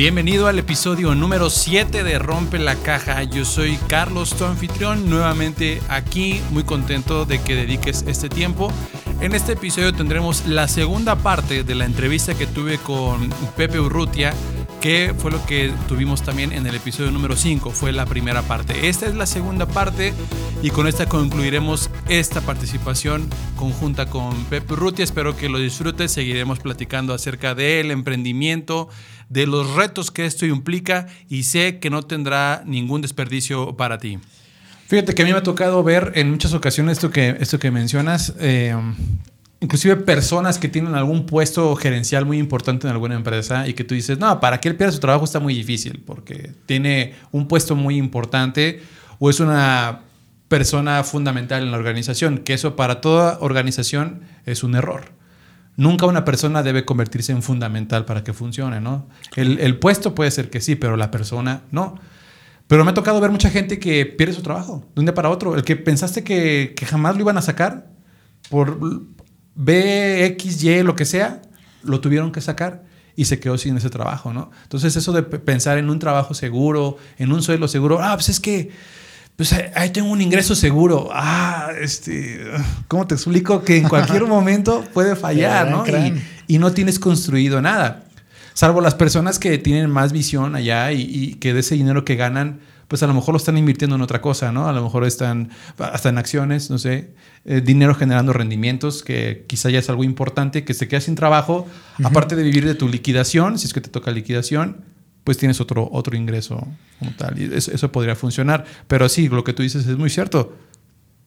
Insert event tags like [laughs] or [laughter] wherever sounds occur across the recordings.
Bienvenido al episodio número 7 de Rompe la Caja. Yo soy Carlos, tu anfitrión, nuevamente aquí, muy contento de que dediques este tiempo. En este episodio tendremos la segunda parte de la entrevista que tuve con Pepe Urrutia, que fue lo que tuvimos también en el episodio número 5, fue la primera parte. Esta es la segunda parte y con esta concluiremos esta participación conjunta con Pepe Urrutia. Espero que lo disfrutes, seguiremos platicando acerca del emprendimiento, de los retos que esto implica y sé que no tendrá ningún desperdicio para ti. Fíjate que a mí me ha tocado ver en muchas ocasiones esto que, esto que mencionas, eh, inclusive personas que tienen algún puesto gerencial muy importante en alguna empresa y que tú dices, no, para que él pierda su trabajo está muy difícil porque tiene un puesto muy importante o es una persona fundamental en la organización, que eso para toda organización es un error. Nunca una persona debe convertirse en fundamental para que funcione, ¿no? El, el puesto puede ser que sí, pero la persona no. Pero me ha tocado ver mucha gente que pierde su trabajo de un día para otro. El que pensaste que, que jamás lo iban a sacar por B, X, Y, lo que sea, lo tuvieron que sacar y se quedó sin ese trabajo, ¿no? Entonces eso de pensar en un trabajo seguro, en un sueldo seguro, ah, pues es que pues ahí tengo un ingreso seguro. Ah, este, ¿cómo te explico? Que en cualquier [laughs] momento puede fallar, ¿no? Y, y, no tienes construido nada. Salvo las personas que tienen más visión allá y, que de ese dinero que ganan, pues a lo mejor lo están invirtiendo en otra cosa, ¿no? A lo mejor están hasta en acciones, no sé, eh, dinero generando rendimientos, que quizá ya es algo importante, que se queda sin trabajo, aparte de vivir de tu liquidación, si es que te toca liquidación, pues tienes otro, otro ingreso como tal. Y eso, podría funcionar. Pero sí, lo que tú dices es muy cierto.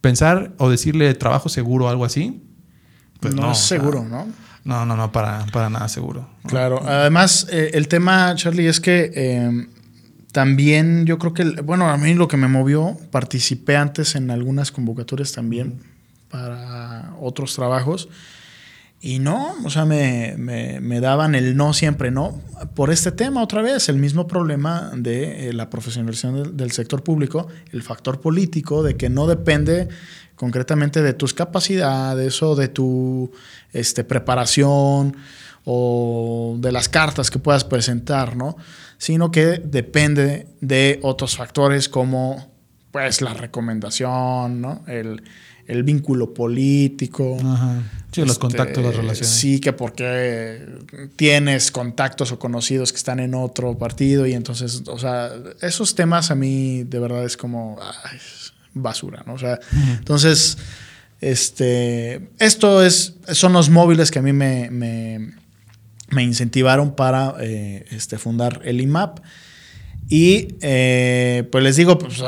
Pensar o decirle trabajo seguro o algo así, pues no, es seguro, ¿no? No, no, no, para, para nada seguro. Claro. Además, eh, el tema, Charlie, es que eh, también yo creo que, bueno, a mí lo que me movió, participé antes en algunas convocatorias también para otros trabajos. Y no, o sea, me, me, daban el no siempre no. Por este tema, otra vez, el mismo problema de eh, la profesionalización del, del, sector público, el factor político, de que no depende concretamente de tus capacidades o de tu este, preparación o de las cartas que puedas presentar, ¿no? Sino que depende de otros factores como pues la recomendación, ¿no? El, el vínculo político. Sí, los este, contactos, las relaciones. Sí, que porque tienes contactos o conocidos que están en otro partido y entonces, o sea, esos temas a mí de verdad es como basura, ¿no? O sea, entonces, este, esto es, son los móviles que a mí me, me, incentivaron para eh, este, fundar el IMAP. Y eh, pues les digo, pues,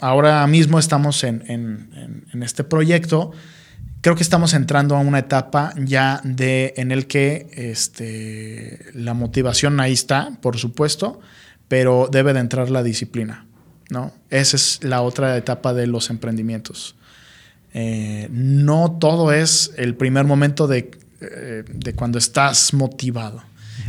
ahora mismo estamos en, en, este proyecto. Creo que estamos entrando a una etapa ya de, en el que este, la motivación ahí está, por supuesto, pero debe de entrar la disciplina. ¿no? Esa es la otra etapa de los emprendimientos. Eh, no todo es el primer momento de, eh, de cuando estás motivado.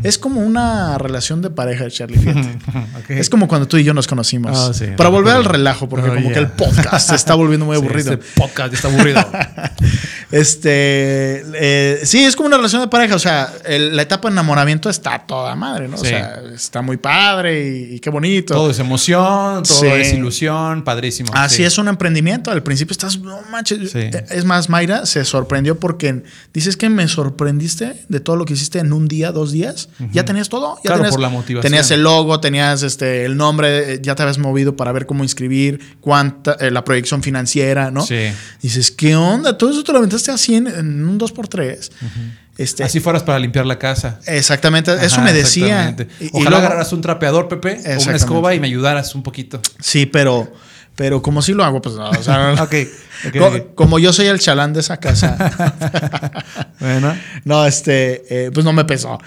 Es como una relación de pareja, Charlie. [laughs] Es como cuando tú y yo nos conocimos. Ah, Para volver al relajo, porque oh, como que el podcast se está volviendo muy [laughs] aburrido. el podcast está aburrido. [laughs] este, eh, sí, es como una relación de pareja. O sea, la etapa de enamoramiento está toda madre, ¿no? O sea, está muy padre y, qué bonito. Todo es emoción, todo es ilusión, padrísimo. Así es un emprendimiento. Al principio estás, no manches. Es más, Mayra se sorprendió porque dices que me sorprendiste de todo lo que hiciste en un día, dos días. Ya tenías todo. Ya claro, tenías, por la motivación. Tenías el logo, tenías este, el nombre, ya te habías movido para ver cómo inscribir, cuánta, eh, la proyección financiera, ¿no? Sí. Dices, ¿qué onda? Todo eso te lo aventaste así en, un 2x3. Este, Así fueras para limpiar la casa. Exactamente, eso me decía. Ojalá agarraras un trapeador, Pepe, o una escoba y me ayudaras un poquito. Sí, pero pero como si lo hago, pues no. O sea, [laughs] como, yo soy el chalán de esa casa. [laughs] bueno. No, este, eh, pues no me pesó.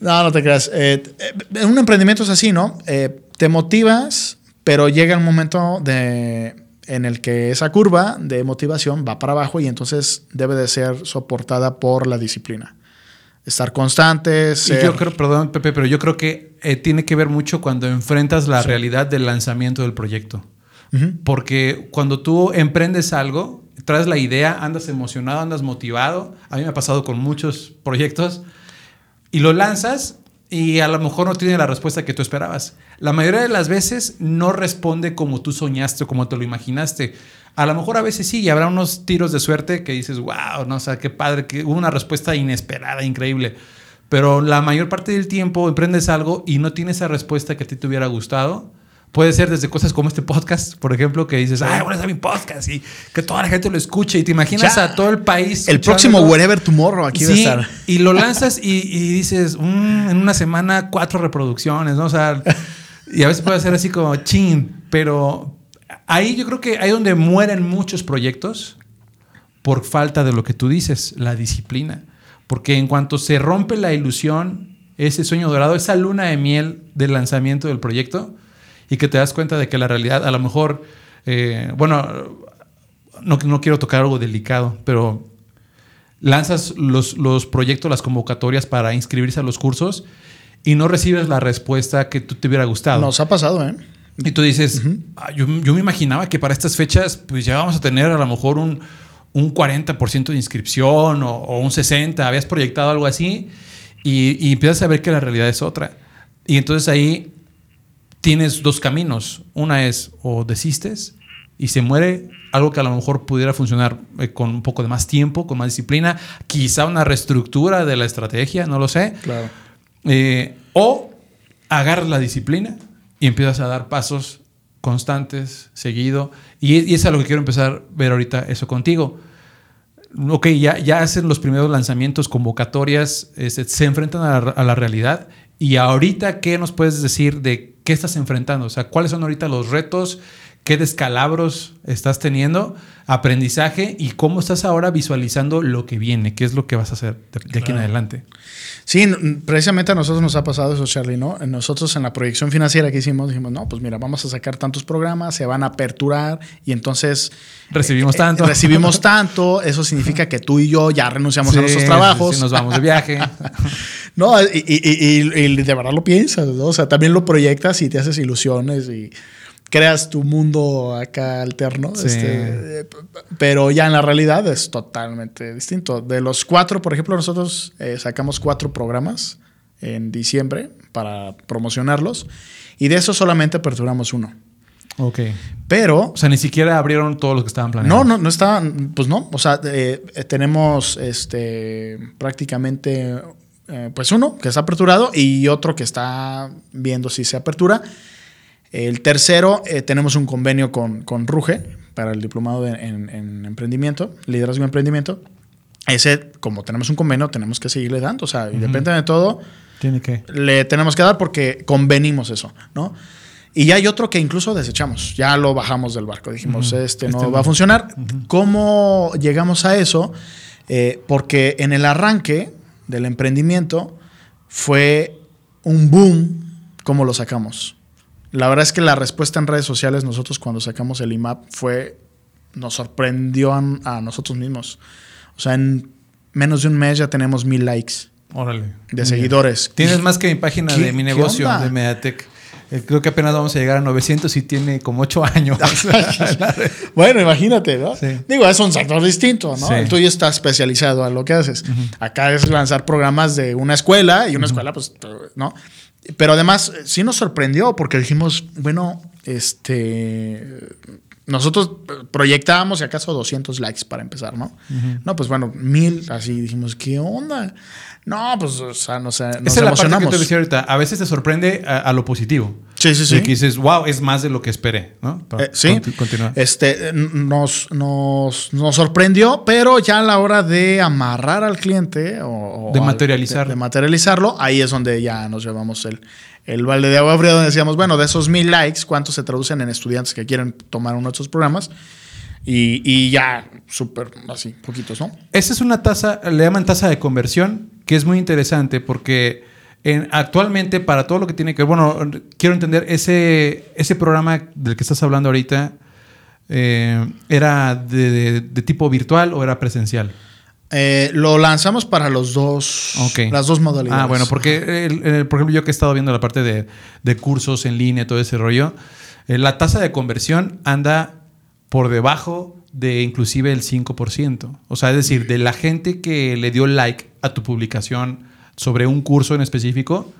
No, no te creas. Eh, eh, un emprendimiento es así, ¿no? te motivas, pero llega el momento de, en el que esa curva de motivación va para abajo y entonces debe de ser soportada por la disciplina. Estar constante. Y yo creo, perdón, Pepe, pero yo creo que tiene que ver mucho cuando enfrentas la realidad del lanzamiento del proyecto. Porque cuando tú emprendes algo, traes la idea, andas emocionado, andas motivado. A mí me ha pasado con muchos proyectos y lo lanzas y a lo mejor no tiene la respuesta que tú esperabas. La mayoría de las veces no responde como tú soñaste o como te lo imaginaste. A lo mejor a veces sí, y habrá unos tiros de suerte que dices, wow, no, o sea, qué padre, que hubo una respuesta inesperada, increíble. Pero la mayor parte del tiempo emprendes algo y no tienes esa respuesta que a ti te hubiera gustado. Puede ser desde cosas como este podcast, por ejemplo, que dices, ay, bueno, a mi podcast y que toda la gente lo escuche y te imaginas a todo el país. El próximo Wherever Tomorrow aquí va a estar. Y lo lanzas y, dices, mm, en una semana cuatro reproducciones, ¿no? O sea, [laughs] y a veces puede ser así como chin, pero ahí yo creo que hay donde mueren muchos proyectos por falta de lo que tú dices, la disciplina. Porque en cuanto se rompe la ilusión, ese sueño dorado, esa luna de miel del lanzamiento del proyecto, y que te das cuenta de que la realidad a lo mejor, eh, bueno, no, no, quiero tocar algo delicado, pero lanzas los, los, proyectos, las convocatorias para inscribirse a los cursos y no recibes la respuesta que tú te hubiera gustado. Nos ha pasado, ¿eh? Y tú dices, ah, yo, yo, me imaginaba que para estas fechas pues ya vamos a tener a lo mejor un, un 40% de inscripción o, o, un 60%, habías proyectado algo así y, y empiezas a ver que la realidad es otra. Y entonces ahí tienes dos caminos. Una es o desistes y se muere algo que a lo mejor pudiera funcionar eh, con un poco de más tiempo, con más disciplina, quizá una reestructura de la estrategia, no lo sé. Claro. Eh, o agarras la disciplina y empiezas a dar pasos constantes, seguido. Y, y es a lo que quiero empezar a ver ahorita eso contigo. Ok, ya, ya hacen los primeros lanzamientos, convocatorias, este, se enfrentan a la, a la realidad. Y ahorita, ¿qué nos puedes decir de qué estás enfrentando, o sea, cuáles son ahorita los retos, qué descalabros estás teniendo, aprendizaje y cómo estás ahora visualizando lo que viene, qué es lo que vas a hacer de, aquí en adelante. Sí, precisamente a nosotros nos ha pasado eso, Charlie, ¿no? Nosotros en la proyección financiera que hicimos dijimos, no, pues mira, vamos a sacar tantos programas, se van a aperturar y entonces... Recibimos eh, tanto. recibimos [laughs] tanto, eso significa que tú y yo ya renunciamos a nuestros trabajos. Sí, nos vamos de viaje. [laughs] no, y, y, de verdad lo piensas, ¿no? O sea, también lo proyectas y te haces ilusiones y creas tu mundo acá alterno. Este, pero ya en la realidad es totalmente distinto. De los cuatro, por ejemplo, nosotros eh, sacamos cuatro programas en diciembre para promocionarlos y de eso solamente aperturamos uno. Ok. Pero. O sea, ni siquiera abrieron todos los que estaban planeados. No, no, no estaban. Pues no. O sea, eh, tenemos este prácticamente. Eh, pues uno que está aperturado y otro que está viendo si se apertura. El tercero, eh, tenemos un convenio con, con, Ruge para el diplomado en, emprendimiento, liderazgo y emprendimiento. Ese, como tenemos un convenio, tenemos que seguirle dando. O sea, independientemente de todo, Tiene que. le tenemos que dar porque convenimos eso, ¿no? Y ya hay otro que incluso desechamos, ya lo bajamos del barco, dijimos, este no este va a funcionar. ¿Cómo llegamos a eso? Eh, porque en el arranque del emprendimiento fue un boom, ¿cómo lo sacamos? La verdad es que la respuesta en redes sociales nosotros cuando sacamos el IMAP fue, nos sorprendió a, nosotros mismos. O sea, en menos de un mes ya tenemos mil likes. Órale. De seguidores. Tienes más que mi página de mi negocio de Mediatek. Eh, creo que apenas vamos a llegar a 900 y tiene como 8 años. [laughs] bueno, imagínate, ¿no? Digo, es un sector distinto, ¿no? El tuyo está especializado a lo que haces. Acá es lanzar programas de una escuela y una escuela, pues, ¿no? Pero además sí nos sorprendió porque dijimos, bueno, este, nosotros proyectábamos, si acaso, 200 likes para empezar, ¿no? No, pues bueno, mil, así dijimos, ¿qué onda? No, pues, o sea, no sé, nos Esa es la parte que te decía ahorita. A veces te sorprende a, lo positivo. Sí, sí, sí. Y que dices, wow, es más de lo que esperé, ¿no? Eh, sí. Continúa. Este, nos, nos, nos, sorprendió, pero ya a la hora de amarrar al cliente o... de materializarlo. De, materializarlo, ahí es donde ya nos llevamos el, el balde de agua fría, donde decíamos, bueno, de esos mil likes, ¿cuántos se traducen en estudiantes que quieren tomar uno de estos programas? Y, y ya, súper, así, poquitos, ¿no? Esa es una tasa, le llaman tasa de conversión, que es muy interesante porque en, actualmente para todo lo que tiene que ver, bueno, quiero entender, ese, ese programa del que estás hablando ahorita, eh, ¿era de, tipo virtual o era presencial? Eh, lo lanzamos para los dos, las dos modalidades. Ah, bueno, porque por ejemplo yo que he estado viendo la parte de, de cursos en línea, todo ese rollo, eh, la tasa de conversión anda por debajo de inclusive el 5%. O sea, es decir, de la gente que le dio like a tu publicación sobre un curso en específico,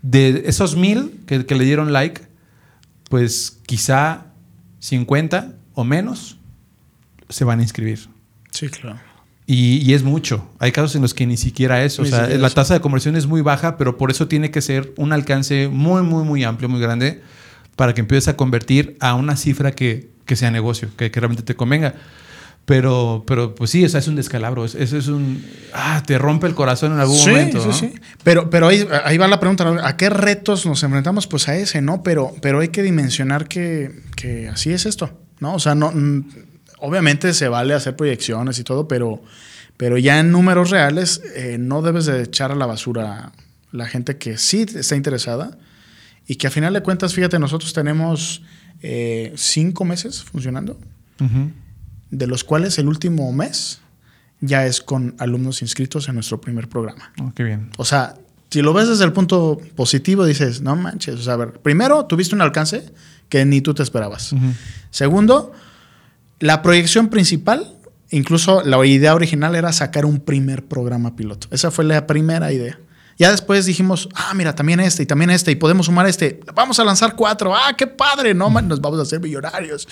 de esos mil que, que le dieron like, pues quizá 50 o menos se van a inscribir. Sí, claro. Y, y es mucho. Hay casos en los que ni siquiera eso. Ni o sea, la eso. tasa de conversión es muy baja, pero por eso tiene que ser un alcance muy, muy, muy amplio, muy grande, para que empieces a convertir a una cifra que, que sea negocio, que, que realmente te convenga. Pero, pero pues sí, o sea, es un descalabro. es- Eso es un. Ah, te rompe el corazón en algún sí, momento. sí, ¿no? sí. Pero, pero ahí, ahí va la pregunta, ¿no? ¿a qué retos nos enfrentamos? Pues a ese, ¿no? Pero, pero hay que dimensionar que, que así es esto, ¿no? O sea, no, obviamente se vale hacer proyecciones y todo, pero, pero ya en números reales eh, no debes de echar a la basura la gente que sí está interesada y que a final de cuentas, fíjate, nosotros tenemos eh, cinco meses funcionando, Ujú. De los cuales el último mes ya es con alumnos inscritos en nuestro primer programa. Oh, qué bien. O sea, si lo ves desde el punto positivo, dices, no manches. O sea, a ver, primero, tuviste un alcance que ni tú te esperabas. Segundo, la proyección principal, incluso la idea original era sacar un primer programa piloto. Esa fue la primera idea. Ya después dijimos, ah, mira, también este y también este, y podemos sumar este. Vamos a lanzar cuatro. Ah, qué padre, no, man, nos vamos a hacer millonarios.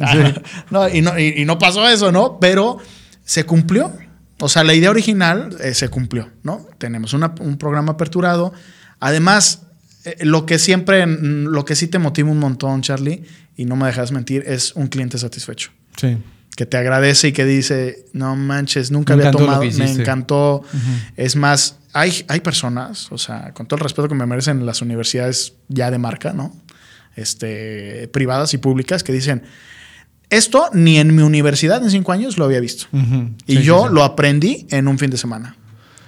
[laughs] no, y, no, y- y no pasó eso, ¿no? Pero se cumplió. O sea, la idea original eh, se cumplió, ¿no? Tenemos una- un programa aperturado. Además, eh, lo que siempre, mm, lo que sí te motiva un montón, Charlie, y no me dejas mentir, es un cliente satisfecho. Sí. Que te agradece y que dice, no manches, nunca Me había tomado, me hiciste". encantó. Es más, hay, hay personas, o sea, con todo el respeto que me merecen las universidades ya de marca, ¿no? Este, privadas y públicas, que dicen, esto ni en mi universidad en cinco años lo había visto. Y Sí, yo sí, sí. lo aprendí en un fin de semana.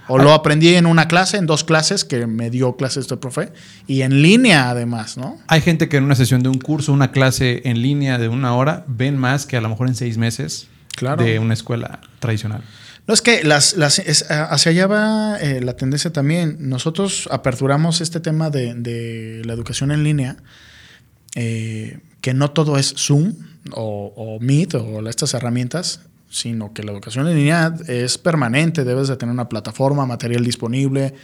O lo aprendí en una clase, en dos clases, que me dio clases este profe, y en línea además, ¿no? Hay gente que en una sesión de un curso, una clase en línea de una hora, ven más que a lo mejor en seis meses Claro. de una escuela tradicional. No, es que las, las- es- hacia allá va eh, la tendencia también. Nosotros aperturamos este tema de, de la educación en línea, eh, que no todo es Zoom o, o Meet o estas herramientas, sino que la educación en línea es permanente, debes de tener una plataforma, material disponible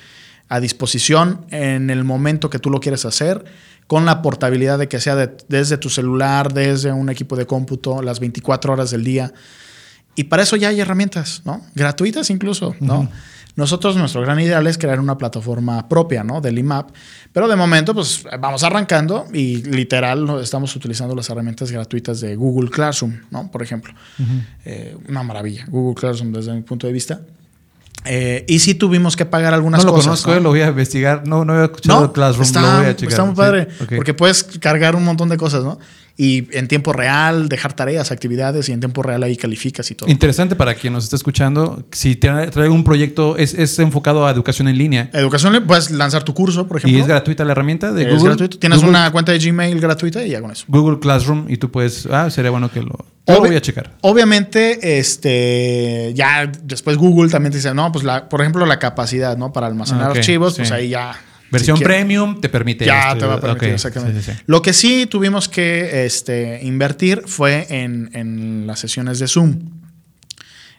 a disposición en el momento que tú lo quieres hacer, con la portabilidad de que sea de- desde tu celular, desde un equipo de cómputo, las 24 horas del día. Y para eso ya hay herramientas, ¿no? Gratuitas incluso, ¿no? Nosotros, nuestro gran ideal es crear una plataforma propia, ¿no? Del IMAP. Pero de momento, pues vamos arrancando y literal estamos utilizando las herramientas gratuitas de Google Classroom, ¿no? Por ejemplo. Eh, una maravilla. Google Classroom desde mi punto de vista. Eh, y sí tuvimos que pagar algunas no lo cosas. conozco, ¿no? lo voy a investigar. No, no había escuchado No, Classroom, está, lo voy a checar. está muy Sí, padre. Porque puedes cargar un montón de cosas, ¿no? Y en tiempo real, dejar tareas, actividades, y en tiempo real ahí calificas y todo. Interesante para quien nos está escuchando. Si trae, un proyecto, es, es enfocado a educación en línea. Educación, puedes lanzar tu curso, por ejemplo. Y es gratuita la herramienta de Es Google. gratuito. Tienes Google, una cuenta de Gmail gratuita y ya con eso. Google Classroom y tú puedes. Ah, sería bueno que lo. Yo lo voy a checar. Obviamente, este, ya después Google también te dice, no, pues la, por ejemplo, la capacidad, ¿no? Para almacenar Ah, archivos, pues ahí ya. Versión si premium te permite. Ya esto. te va a permitir, exactamente. sí, sí, sí. Lo que sí tuvimos que este, invertir fue en, en las sesiones de Zoom.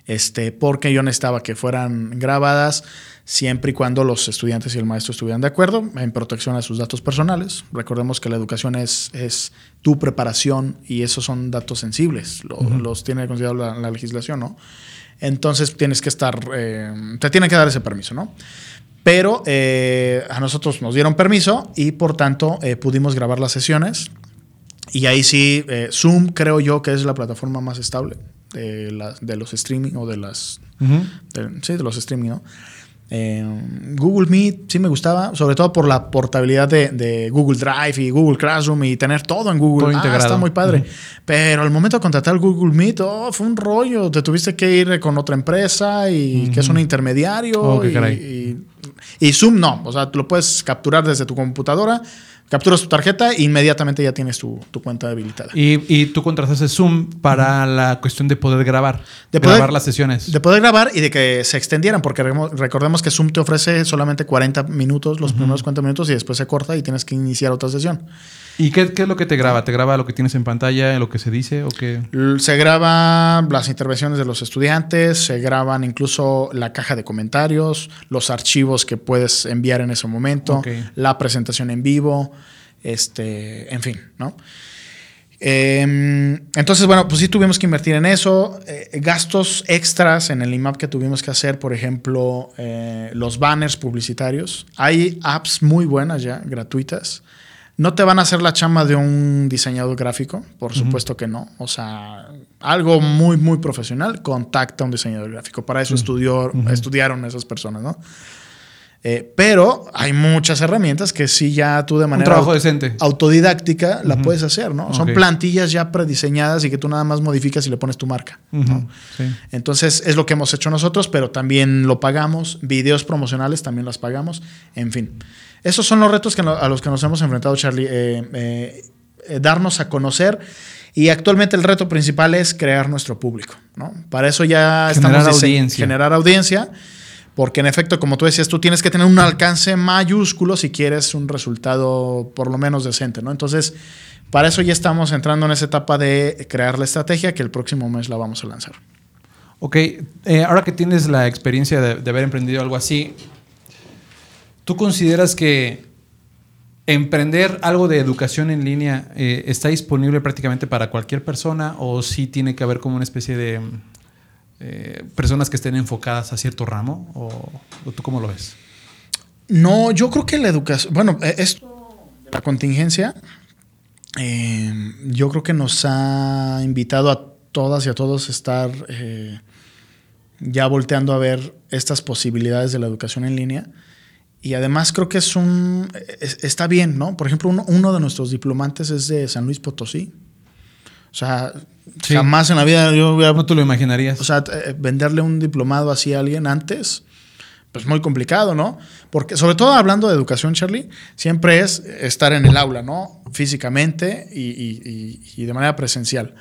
Este, porque yo necesitaba que fueran grabadas siempre y cuando los estudiantes y el maestro estuvieran de acuerdo en protección a sus datos personales. Recordemos que la educación es, es tu preparación y esos son datos sensibles, lo- los tiene considerado la, la legislación, ¿no? Entonces tienes que estar, eh, te tiene que dar ese permiso, ¿no? Pero eh, a nosotros nos dieron permiso y por tanto eh, pudimos grabar las sesiones. Y ahí sí, eh, Zoom creo yo que es la plataforma más estable de, las- de los streaming o de las... Ujú. de- sí, de los streaming, ¿no? Eh, Google Meet sí me gustaba, sobre todo por la portabilidad de, de Google Drive y Google Classroom y tener todo en Google. Todo Ah, integrado. está muy padre. Ujú. Pero al momento de contratar Google Meet, oh, fue un rollo. Te tuviste que ir con otra empresa y que es un intermediario. Oh, qué y, y- y Zoom no. O sea, tú lo puedes capturar desde tu computadora, capturas tu tarjeta e inmediatamente ya tienes tu, tu cuenta habilitada. Y, y tú contrataste Zoom para la cuestión de poder grabar. De poder- grabar las sesiones. De poder grabar y de que se extendieran, porque recordemos que Zoom te ofrece solamente 40 minutos, los primeros 40 minutos, y después se corta y tienes que iniciar otra sesión. ¿Y qué, qué, es lo que te graba? ¿Te graba lo que tienes en pantalla, lo que se dice o qué? Se graba las intervenciones de los estudiantes, se graban incluso la caja de comentarios, los archivos que puedes enviar en ese momento, la presentación en vivo, este, en fin, ¿no? Em, entonces, bueno, pues sí tuvimos que invertir en eso. Eh, gastos extras en el IMAP que tuvimos que hacer, por ejemplo, eh, los banners publicitarios. Hay apps muy buenas ya, gratuitas. No te van a hacer la chamba de un diseñador gráfico, por supuesto que no. O sea, algo muy, muy profesional, contacta a un diseñador gráfico. Para eso estudió, estudiaron esas personas, ¿no? Eh, pero hay muchas herramientas que sí ya tú de manera autodidáctica la puedes hacer, ¿no? Son plantillas ya prediseñadas y que tú nada más modificas y le pones tu marca. Entonces es lo que hemos hecho nosotros, pero también lo pagamos. Videos promocionales también las pagamos. En fin, esos son los retos que a los que nos hemos enfrentado, Charlie. Eh, eh, darnos a conocer. Y actualmente el reto principal es crear nuestro público, ¿no? Para eso ya generar estamos audiencia. generar audiencia porque en efecto, como tú decías, tú tienes que tener un alcance mayúsculo si quieres un resultado por lo menos decente, ¿no? Entonces, para eso ya estamos entrando en esa etapa de crear la estrategia que el próximo mes la vamos a lanzar. Ok, eh, ahora que tienes la experiencia de, haber emprendido algo así, ¿tú consideras que emprender algo de educación en línea eh, está disponible prácticamente para cualquier persona o sí tiene que haber como una especie de eh, personas que estén enfocadas a cierto ramo? ¿O, tú cómo lo ves? No, yo creo que la educación, bueno, eh, esto la contingencia, eh, yo creo que nos ha invitado a todas y a todos a estar ya volteando a ver estas posibilidades de la educación en línea. Y además creo que es un. está bien, ¿no? Por ejemplo, uno, uno, de nuestros diplomantes es de San Luis Potosí. O sea, jamás en la vida yo hubiera... No te lo imaginarías. O sea, eh, venderle un diplomado así a alguien antes, pues muy complicado, ¿no? Porque sobre todo hablando de educación, Charlie, siempre es estar en el aula, ¿no? Físicamente y, de manera presencial.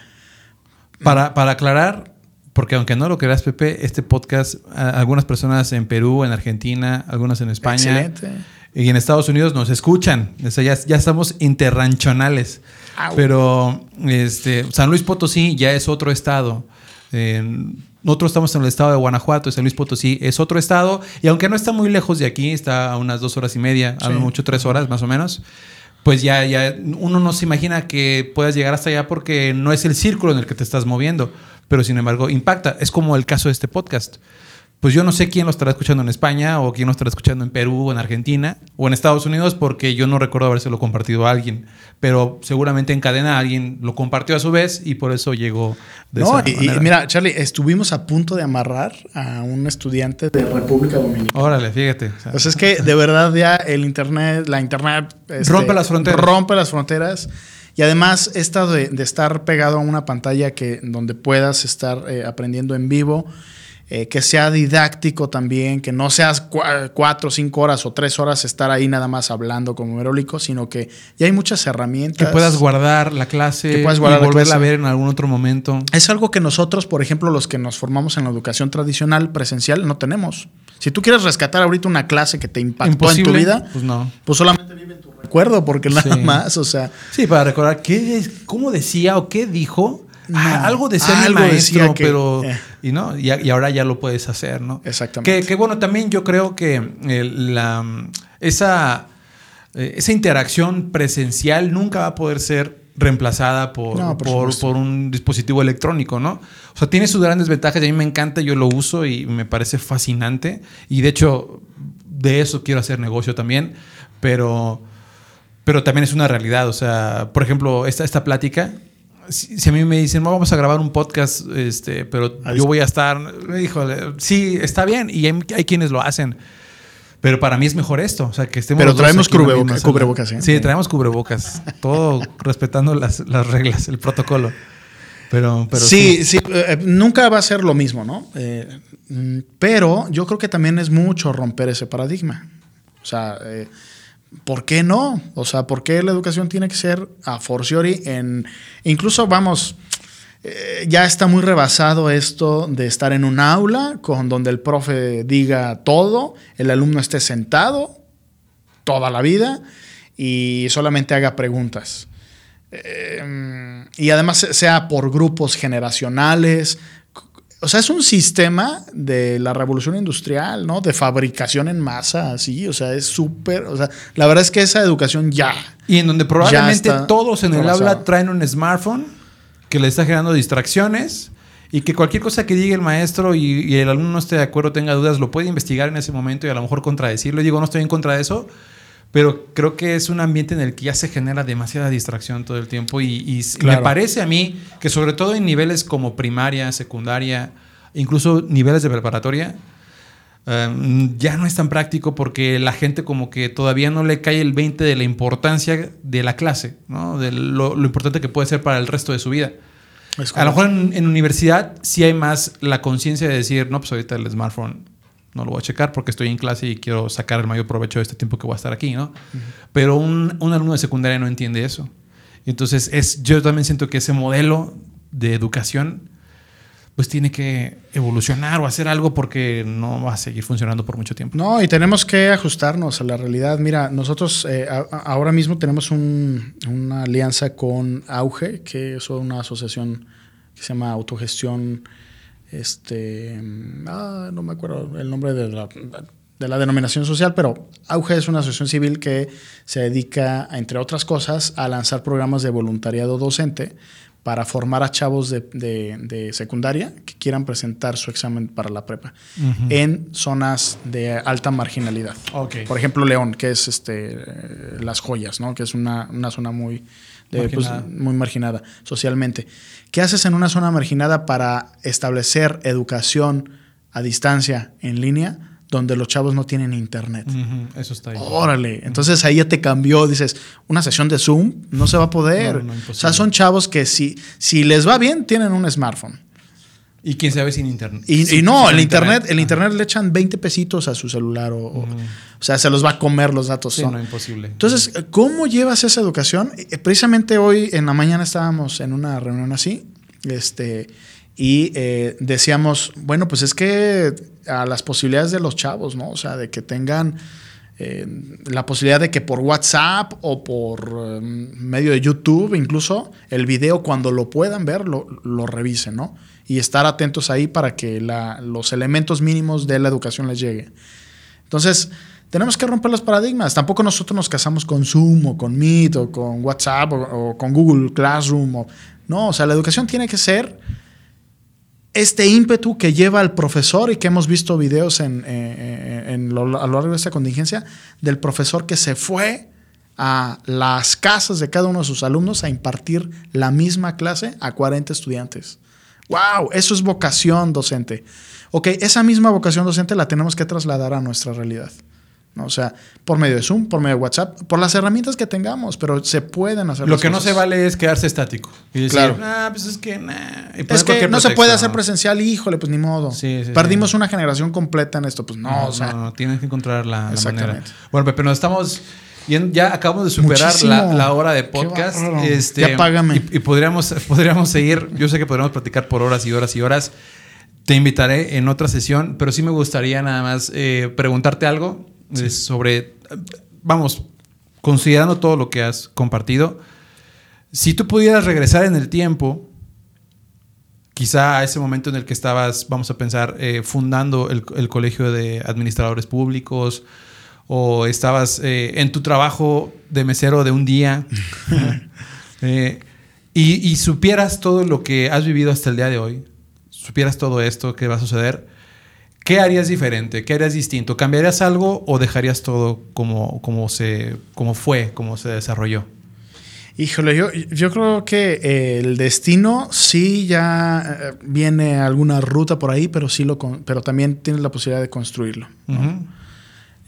Para, para aclarar, porque aunque no lo creas, Pepe, este podcast, algunas personas en Perú, en Argentina, algunas en España y en Estados Unidos nos escuchan. O sea, ya, ya estamos interranchonales. Pero este, San Luis Potosí ya es otro estado. nosotros estamos en el estado de Guanajuato, San Luis Potosí es otro estado, y aunque no está muy lejos de aquí, está a unas dos horas y media, a lo mucho tres horas más o menos, pues ya, ya uno no se imagina que puedas llegar hasta allá porque no es el círculo en el que te estás moviendo, pero sin embargo impacta. Es como el caso de este podcast pues yo no sé quién lo estará escuchando en España o quién lo estará escuchando en Perú o en Argentina o en Estados Unidos porque yo no recuerdo habérselo compartido a alguien, pero seguramente en cadena alguien lo compartió a su vez y por eso llegó de no, y, mira, Charlie, estuvimos a punto de amarrar a un estudiante de República Dominicana. Órale, fíjate. Pues es que de verdad ya el internet, la internet este, rompe las fronteras. Rompe las fronteras. Y además, esta de, estar pegado a una pantalla que, donde puedas estar eh, aprendiendo en vivo, eh, que sea didáctico también, que no seas cuatro, cinco horas o tres horas estar ahí nada más hablando como merólico, sino que ya hay muchas herramientas. Que puedas guardar la clase que puedas guardar y volverla a ver en algún otro momento. Es algo que nosotros, por ejemplo, los que nos formamos en la educación tradicional presencial, no tenemos. Si tú quieres rescatar ahorita una clase que te impactó en tu vida, pues no. Pues solamente vive en tu recuerdo, porque nada más, o sea. Sí, para recordar qué, cómo decía o qué dijo Ah, algo decía mi maestro, pero. Eh. Y, ¿no? Y, ahora ya lo puedes hacer, ¿no? Exactamente. Que, bueno, también yo creo que la, esa, eh, esa interacción presencial nunca va a poder ser reemplazada por, por, un dispositivo electrónico, ¿no? O sea, tiene sus grandes ventajas y a mí me encanta, yo lo uso y me parece fascinante. Y de hecho, de eso quiero hacer negocio también, pero, pero también es una realidad. O sea, por ejemplo, esta, esta plática si, a mí me dicen, vamos a grabar un podcast, este, pero yo voy a estar, híjole, sí, está bien, y hay, quienes lo hacen. Pero para mí es mejor esto, o sea, que estemos Pero traemos cubrebocas, ¿eh? Sí, traemos cubrebocas, todo [laughs] respetando las, reglas, el protocolo. Pero, pero sí, sí, eh, nunca va a ser lo mismo, ¿no? Eh, mm, pero yo creo que también es mucho romper ese paradigma. O sea, ¿por qué no? O sea, ¿por qué la educación tiene que ser a forciori en... Incluso, vamos, eh, ya está muy rebasado esto de estar en un aula con donde el profe diga todo, el alumno esté sentado toda la vida y solamente haga preguntas. Eh, y además sea por grupos generacionales. O sea, es un sistema de la revolución industrial, ¿no? De fabricación en masa, así. O sea, es súper. O sea, la verdad es que esa educación ya. Y en donde probablemente todos en el aula traen un smartphone que le está generando distracciones y que cualquier cosa que diga el maestro y, y, el alumno no esté de acuerdo, tenga dudas, lo puede investigar en ese momento y a lo mejor contradecirlo. Digo, no estoy en contra de eso, pero creo que es un ambiente en el que ya se genera demasiada distracción todo el tiempo y, me parece a mí que sobre todo en niveles como primaria, secundaria, incluso niveles de preparatoria, em, ya no es tan práctico porque la gente como que todavía no le cae el 20 de la importancia de la clase, ¿no? de lo, importante que puede ser para el resto de su vida. A lo mejor en, en, universidad sí hay más la conciencia de decir, no, pues ahorita el smartphone no lo voy a checar porque estoy en clase y quiero sacar el mayor provecho de este tiempo que voy a estar aquí, ¿no? Pero un, un, alumno de secundaria no entiende eso. Entonces, es, yo también siento que ese modelo de educación pues tiene que evolucionar o hacer algo porque no va a seguir funcionando por mucho tiempo. No, y tenemos que ajustarnos a la realidad. Mira, nosotros eh, ahora mismo tenemos una alianza con Auge, que es una asociación que se llama Autogestión este, ah, no me acuerdo el nombre de la, de la denominación social, pero Auge es una asociación civil que se dedica, entre otras cosas, a lanzar programas de voluntariado docente para formar a chavos de, de, secundaria que quieran presentar su examen para la prepa en zonas de alta marginalidad. Por ejemplo, León, que es este, Las Joyas, ¿no? que es una, una zona muy, pues, muy marginada socialmente. ¿Qué haces en una zona marginada para establecer educación a distancia en línea? donde los chavos no tienen internet. Eso está ahí. Órale. Entonces ahí ya te cambió. Dices, una sesión de Zoom no se va a poder. o sea, son chavos que si, si les va bien, tienen un smartphone. Y quién sabe sin internet. Y, no, el internet, el internet le echan 20 pesitos a su celular o, o, sea, se los va a comer los datos. Sí, no, imposible. Entonces, ¿cómo llevas esa educación? Eh, precisamente hoy en la mañana estábamos en una reunión así, este, y eh, decíamos, bueno, pues es que a las posibilidades de los chavos, ¿no? O sea, de que tengan eh, la posibilidad de que por WhatsApp o por medio de YouTube, incluso el video cuando lo puedan ver, lo, lo revisen, ¿no? Y estar atentos ahí para que los elementos mínimos de la educación les llegue. Entonces, tenemos que romper los paradigmas. Tampoco nosotros nos casamos con Zoom o con Meet o con WhatsApp o, con Google Classroom. no, o sea, la educación tiene que ser este ímpetu que lleva al profesor y que hemos visto videos en, a lo largo de esta contingencia del profesor que se fue a las casas de cada uno de sus alumnos a impartir la misma clase a 40 estudiantes. ¡Wow! Eso es vocación docente. Ok, esa misma vocación docente la tenemos que trasladar a nuestra realidad. ¿no? O sea, por medio de Zoom, por medio de WhatsApp, por las herramientas que tengamos, pero se pueden hacer. Lo que no se vale es quedarse estático. Y decir, claro. ah, pues es que, Es que no se puede hacer presencial, híjole, pues ni modo. Perdimos una generación completa en esto, pues no, o sea. No, tienes que encontrar la, manera. Bueno, Pepe, nos estamos ya acabamos de superar la, hora de podcast. Este, ya págame. Y, podríamos, [laughs] podríamos seguir. Yo sé que podríamos platicar por horas y horas y horas. Te invitaré en otra sesión, pero sí me gustaría nada más eh, preguntarte algo eh, sobre. Vamos, considerando todo lo que has compartido. Si tú pudieras regresar en el tiempo, quizá a ese momento en el que estabas, vamos a pensar, eh, fundando el, el colegio de administradores públicos o estabas eh, en tu trabajo de mesero de un día [laughs] eh, y, supieras todo lo que has vivido hasta el día de hoy, supieras todo esto que va a suceder, ¿qué harías diferente? ¿Qué harías distinto? ¿Cambiarías algo o dejarías todo como, como, se, como fue, como se desarrolló? Híjole, yo, yo creo que el destino sí ya eh, viene alguna ruta por ahí, pero sí lo pero también tienes la posibilidad de construirlo.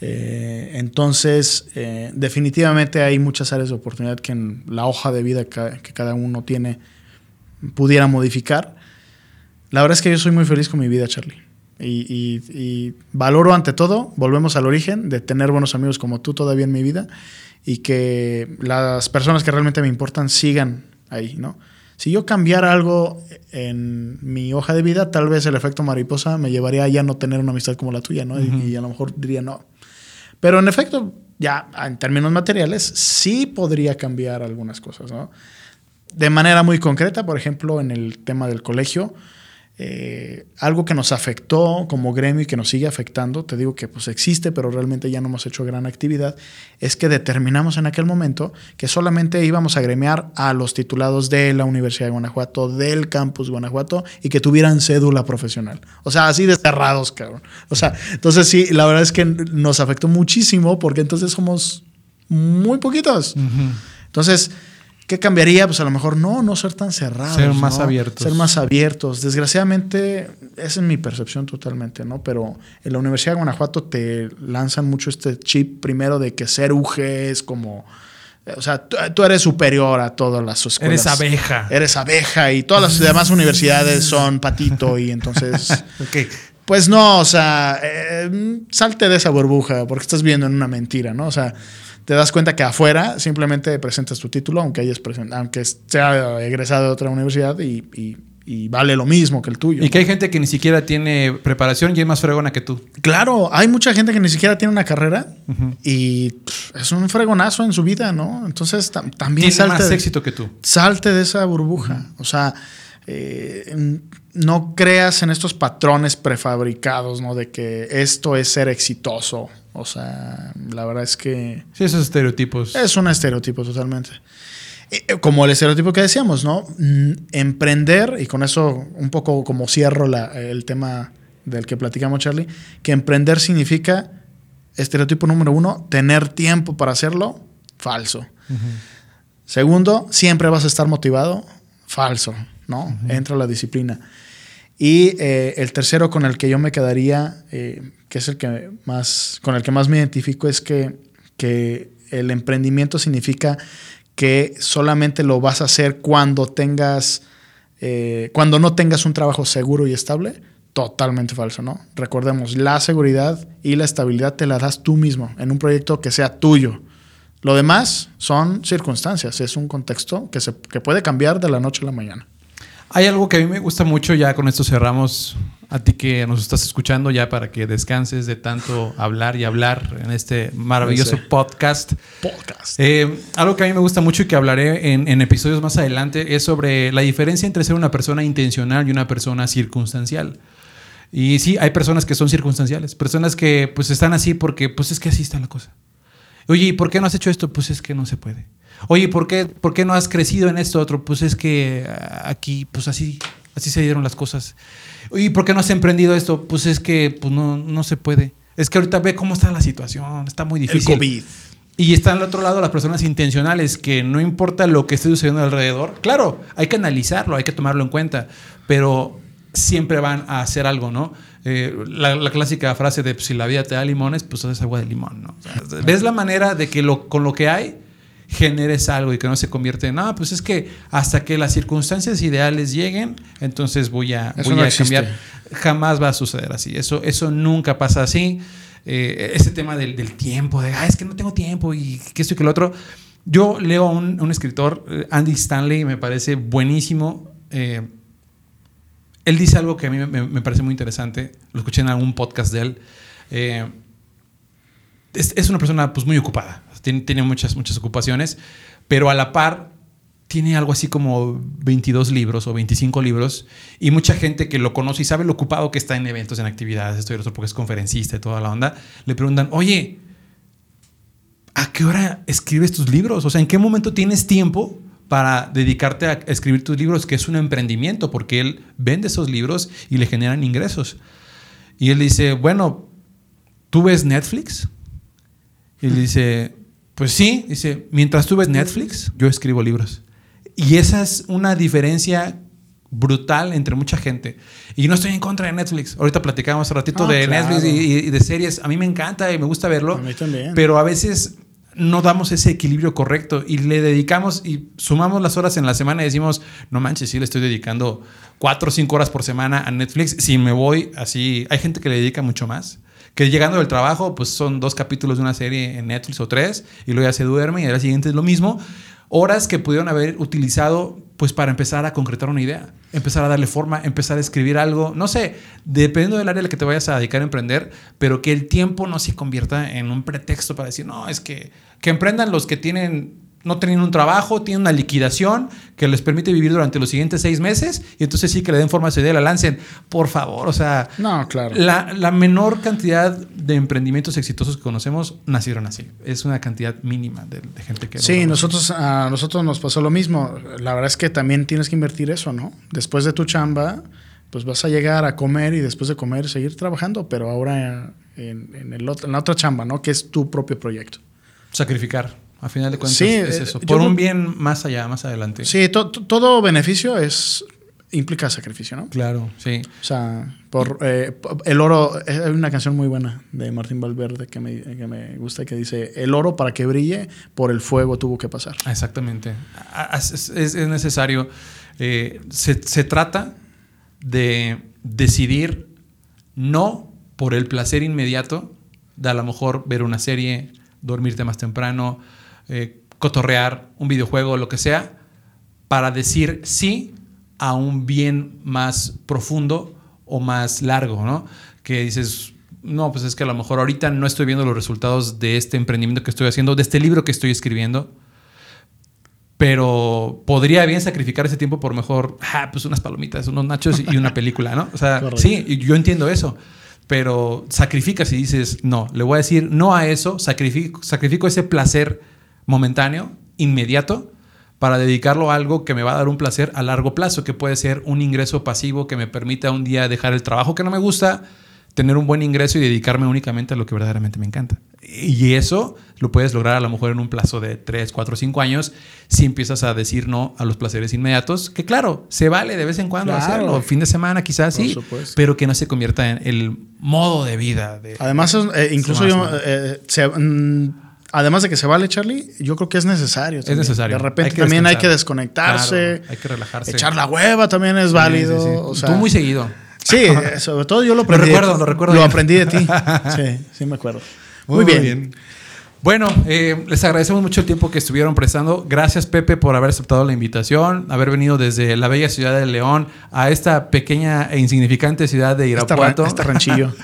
Eh, entonces, eh, definitivamente hay muchas áreas de oportunidad que en la hoja de vida que, cada uno tiene pudiera modificar. La verdad es que yo soy muy feliz con mi vida, Charlie. Y, valoro ante todo, volvemos al origen, de tener buenos amigos como tú todavía en mi vida y que las personas que realmente me importan sigan ahí, ¿no? Si yo cambiara algo en mi hoja de vida, tal vez el efecto mariposa me llevaría a ya no tener una amistad como la tuya, ¿no? y, a lo mejor diría, no, pero en efecto, ya en términos materiales, sí podría cambiar algunas cosas, ¿no? De manera muy concreta, por ejemplo, en el tema del colegio, eh, algo que nos afectó como gremio y que nos sigue afectando, te digo que pues existe, pero realmente ya no hemos hecho gran actividad, es que determinamos en aquel momento que solamente íbamos a gremiar a los titulados de la Universidad de Guanajuato, del campus Guanajuato y que tuvieran cédula profesional. O sea, así de cerrados, cabrón. O sea, entonces sí, la verdad es que nos afectó muchísimo porque entonces somos muy poquitos. Entonces, ¿Qué cambiaría? Pues a lo mejor no, no ser tan cerrados. Ser más abiertos. Ser más abiertos. Desgraciadamente, esa es mi percepción totalmente, ¿no? Pero en la Universidad de Guanajuato te lanzan mucho este chip primero de que ser UG es como... O sea, tú, eres superior a todas las escuelas. Eres abeja. Eres abeja y todas las demás universidades [laughs] son patito y entonces... [laughs] ok. Pues no, o sea, eh, salte de esa burbuja porque estás viendo en una mentira, ¿no? O sea, te das cuenta que afuera simplemente presentas tu título, aunque, hayas aunque sea egresado de otra universidad y, vale lo mismo que el tuyo. Y que hay gente que ni siquiera tiene preparación y es más fregona que tú. Claro, hay mucha gente que ni siquiera tiene una carrera y es un fregonazo en su vida, ¿no? Entonces también tiene más éxito que tú. Salte de esa burbuja. O sea, eh, no creas en estos patrones prefabricados, ¿no? De que esto es ser exitoso o sea, la verdad es que... Sí, esos estereotipos. Es un estereotipo totalmente. Eh, eh, como el estereotipo que decíamos, ¿no? Mm, emprender, y con eso un poco como cierro el tema del que platicamos, Charlie, que emprender significa, estereotipo número uno, tener tiempo para hacerlo, falso. Segundo, siempre vas a estar motivado, falso, ¿no? Entra la disciplina. Y eh, el tercero con el que yo me quedaría, eh, que es el que más, con el que más me identifico, es que, que el emprendimiento significa que solamente lo vas a hacer cuando tengas, eh, cuando no tengas un trabajo seguro y estable. Totalmente falso, ¿no? Recordemos, la seguridad y la estabilidad te la das tú mismo en un proyecto que sea tuyo. Lo demás son circunstancias, es un contexto que, se, que puede cambiar de la noche a la mañana. Hay algo que a mí me gusta mucho, ya con esto cerramos, a ti que nos estás escuchando ya para que descanses de tanto hablar y hablar en este maravilloso podcast. Podcast. Eh, algo que a mí me gusta mucho y que hablaré en, en, episodios más adelante es sobre la diferencia entre ser una persona intencional y una persona circunstancial. Y sí, hay personas que son circunstanciales, personas que pues están así porque pues es que así está la cosa. Oye, ¿y por qué no has hecho esto? Pues es que no se puede. Oye, ¿por qué, ¿por qué no has crecido en esto otro? Pues es que ah, aquí, pues así, así se dieron las cosas. Oye, ¿por qué no has emprendido esto? Pues es que pues no, no se puede. Es que ahorita ve cómo está la situación, está muy difícil. El COVID. Y están al otro lado las personas intencionales, que no importa lo que esté sucediendo alrededor. Claro, hay que analizarlo, hay que tomarlo en cuenta, pero siempre van a hacer algo, ¿no? Eh, la, clásica frase de pues, si la vida te da limones, pues haces agua de limón, ¿no? ves la manera de que lo, con lo que hay generes algo y que no se convierte en, no, pues es que hasta que las circunstancias ideales lleguen, entonces voy a, voy a cambiar. Jamás va a suceder así. Eso, eso nunca pasa así. Eh, ese tema del, tiempo, de, es que no tengo tiempo y que esto y que lo otro. Yo leo a un, escritor, eh, Andy Stanley, me parece buenísimo. Eh, él dice algo que a mí me, parece muy interesante. Lo escuché en algún podcast de él. es, es, una persona pues, muy ocupada tiene, muchas, muchas ocupaciones, pero a la par tiene algo así como 22 libros o 25 libros y mucha gente que lo conoce y sabe lo ocupado que está en eventos, en actividades, esto y otro, porque es conferencista y toda la onda, le preguntan, oye, ¿a qué hora escribes tus libros? O sea, ¿en qué momento tienes tiempo para dedicarte a escribir tus libros? Que es un emprendimiento, porque él vende esos libros y le generan ingresos. Y él dice, bueno, ¿tú ves Netflix? Y él dice, pues sí, dice, mientras tú ves Netflix, yo escribo libros. Y esa es una diferencia brutal entre mucha gente. Y no estoy en contra de Netflix. Ahorita platicábamos un ratito de Netflix y, de series. A mí me encanta y me gusta verlo. A mí también. Pero a veces no damos ese equilibrio correcto y le dedicamos y sumamos las horas en la semana y decimos, no manches, sí le estoy dedicando cuatro o cinco horas por semana a Netflix. Si me voy así, hay gente que le dedica mucho más que llegando del trabajo, pues son dos capítulos de una serie en Netflix o tres, y luego ya se duerme y al día siguiente es lo mismo. Horas que pudieron haber utilizado pues para empezar a concretar una idea, empezar a darle forma, empezar a escribir algo, no sé, dependiendo del área a la que te vayas a dedicar a emprender, pero que el tiempo no se convierta en un pretexto para decir, no, es que, que emprendan los que tienen no tienen un trabajo, tienen una liquidación que les permite vivir durante los siguientes seis meses y entonces sí que le den forma a su idea y la lancen. Por favor, o sea, no, claro. La, menor cantidad de emprendimientos exitosos que conocemos nacieron así. Es una cantidad mínima de, gente que... Sí, nosotros, a nosotros nos pasó lo mismo. La verdad es que también tienes que invertir eso, ¿no? Después de tu chamba, pues vas a llegar a comer y después de comer seguir trabajando, pero ahora en, en, el, en la otra chamba, ¿no? Que es tu propio proyecto. Sacrificar. A final de cuentas es eh, eso. Por un bien más allá, más adelante. Sí, todo beneficio es implica sacrificio, ¿no? Claro, sí. O sea, por eh, el oro, hay una canción muy buena de Martín Valverde que me, que me gusta que dice, el oro para que brille, por el fuego tuvo que pasar. Exactamente. Es, necesario. Eh, se, se trata de decidir no por el placer inmediato de a lo mejor ver una serie, dormirte más temprano, eh, cotorrear, un videojuego, lo que sea, para decir sí a un bien más profundo o más largo, ¿no? Que dices, no, pues es que a lo mejor ahorita no estoy viendo los resultados de este emprendimiento que estoy haciendo, de este libro que estoy escribiendo, pero podría bien sacrificar ese tiempo por mejor, ah, pues unas palomitas, unos nachos y una película, ¿no? O sea, [laughs] sí, yo entiendo eso, pero sacrificas y dices, no, le voy a decir no a eso, sacrifico, sacrifico ese placer momentáneo, inmediato, para dedicarlo a algo que me va a dar un placer a largo plazo, que puede ser un ingreso pasivo que me permita un día dejar el trabajo que no me gusta, tener un buen ingreso y dedicarme únicamente a lo que verdaderamente me encanta. Y eso lo puedes lograr a lo mejor en un plazo de 3, 4, 5 años si empiezas a decir no a los placeres inmediatos, que claro, se vale de vez en cuando hacerlo, fin de semana quizás sí, pero que no se convierta en el modo de vida. De, Además, eh, incluso yo, eh, mm, además de que se vale, Charlie, yo creo que es necesario. Es necesario. De repente también hay que desconectarse. hay que relajarse. Echar la hueva también es válido. Tú muy seguido. Sí, sobre todo yo lo aprendí. lo recuerdo, lo recuerdo. Lo aprendí de ti. [laughs] Sí, sí me acuerdo. Muy, bien. Bueno, eh, les agradecemos mucho el tiempo que estuvieron prestando. Gracias, Pepe, por haber aceptado la invitación, haber venido desde la bella ciudad de León a esta pequeña e insignificante ciudad de Irapuato. Este ranchillo. [laughs]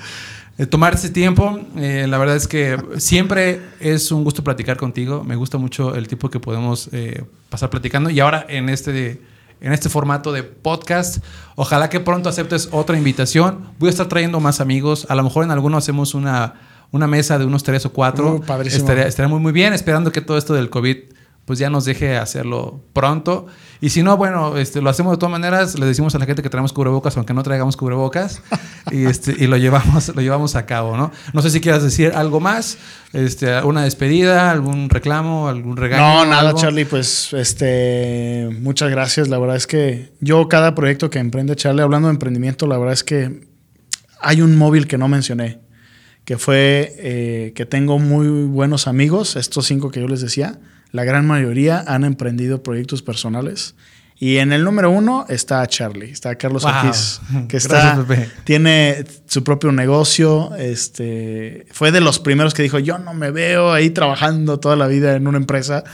Eh, tomar ese tiempo. Eh, la verdad es que siempre es un gusto platicar contigo. Me gusta mucho el tiempo que podemos eh, pasar platicando. Y ahora en este, en este formato de podcast, ojalá que pronto aceptes otra invitación. Voy a estar trayendo más amigos. A lo mejor en alguno hacemos una, una mesa de unos tres o cuatro. Uh, estaría, estaría muy, muy bien, esperando que todo esto del COVID pues ya nos deje hacerlo pronto. Y si no, bueno, este, lo hacemos de todas maneras, le decimos a la gente que traemos cubrebocas, aunque no traigamos cubrebocas, [laughs] y, este, y lo, llevamos, lo llevamos a cabo, ¿no? No sé si quieras decir algo más, este, una despedida, algún reclamo, algún regalo. No, nada, Charlie, pues este, muchas gracias. La verdad es que yo cada proyecto que emprende Charlie, hablando de emprendimiento, la verdad es que hay un móvil que no mencioné, que fue eh, que tengo muy buenos amigos, estos cinco que yo les decía, la gran mayoría han emprendido proyectos personales. Y en el número uno está Charlie, está Carlos wow. [laughs] que está, tiene su propio negocio. Este, fue de los primeros que dijo, yo no me veo ahí trabajando toda la vida en una empresa.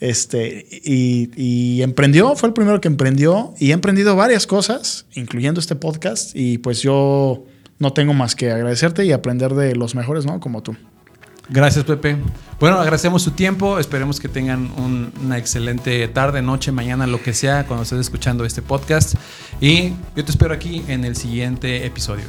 Este, y, y, emprendió, fue el primero que emprendió y ha emprendido varias cosas, incluyendo este podcast. Y pues yo no tengo más que agradecerte y aprender de los mejores, ¿no? Como tú. Gracias, Pepe. Bueno, agradecemos su tiempo. Esperemos que tengan una excelente tarde, noche, mañana, lo que sea, cuando estés escuchando este podcast. Y yo te espero aquí en el siguiente episodio.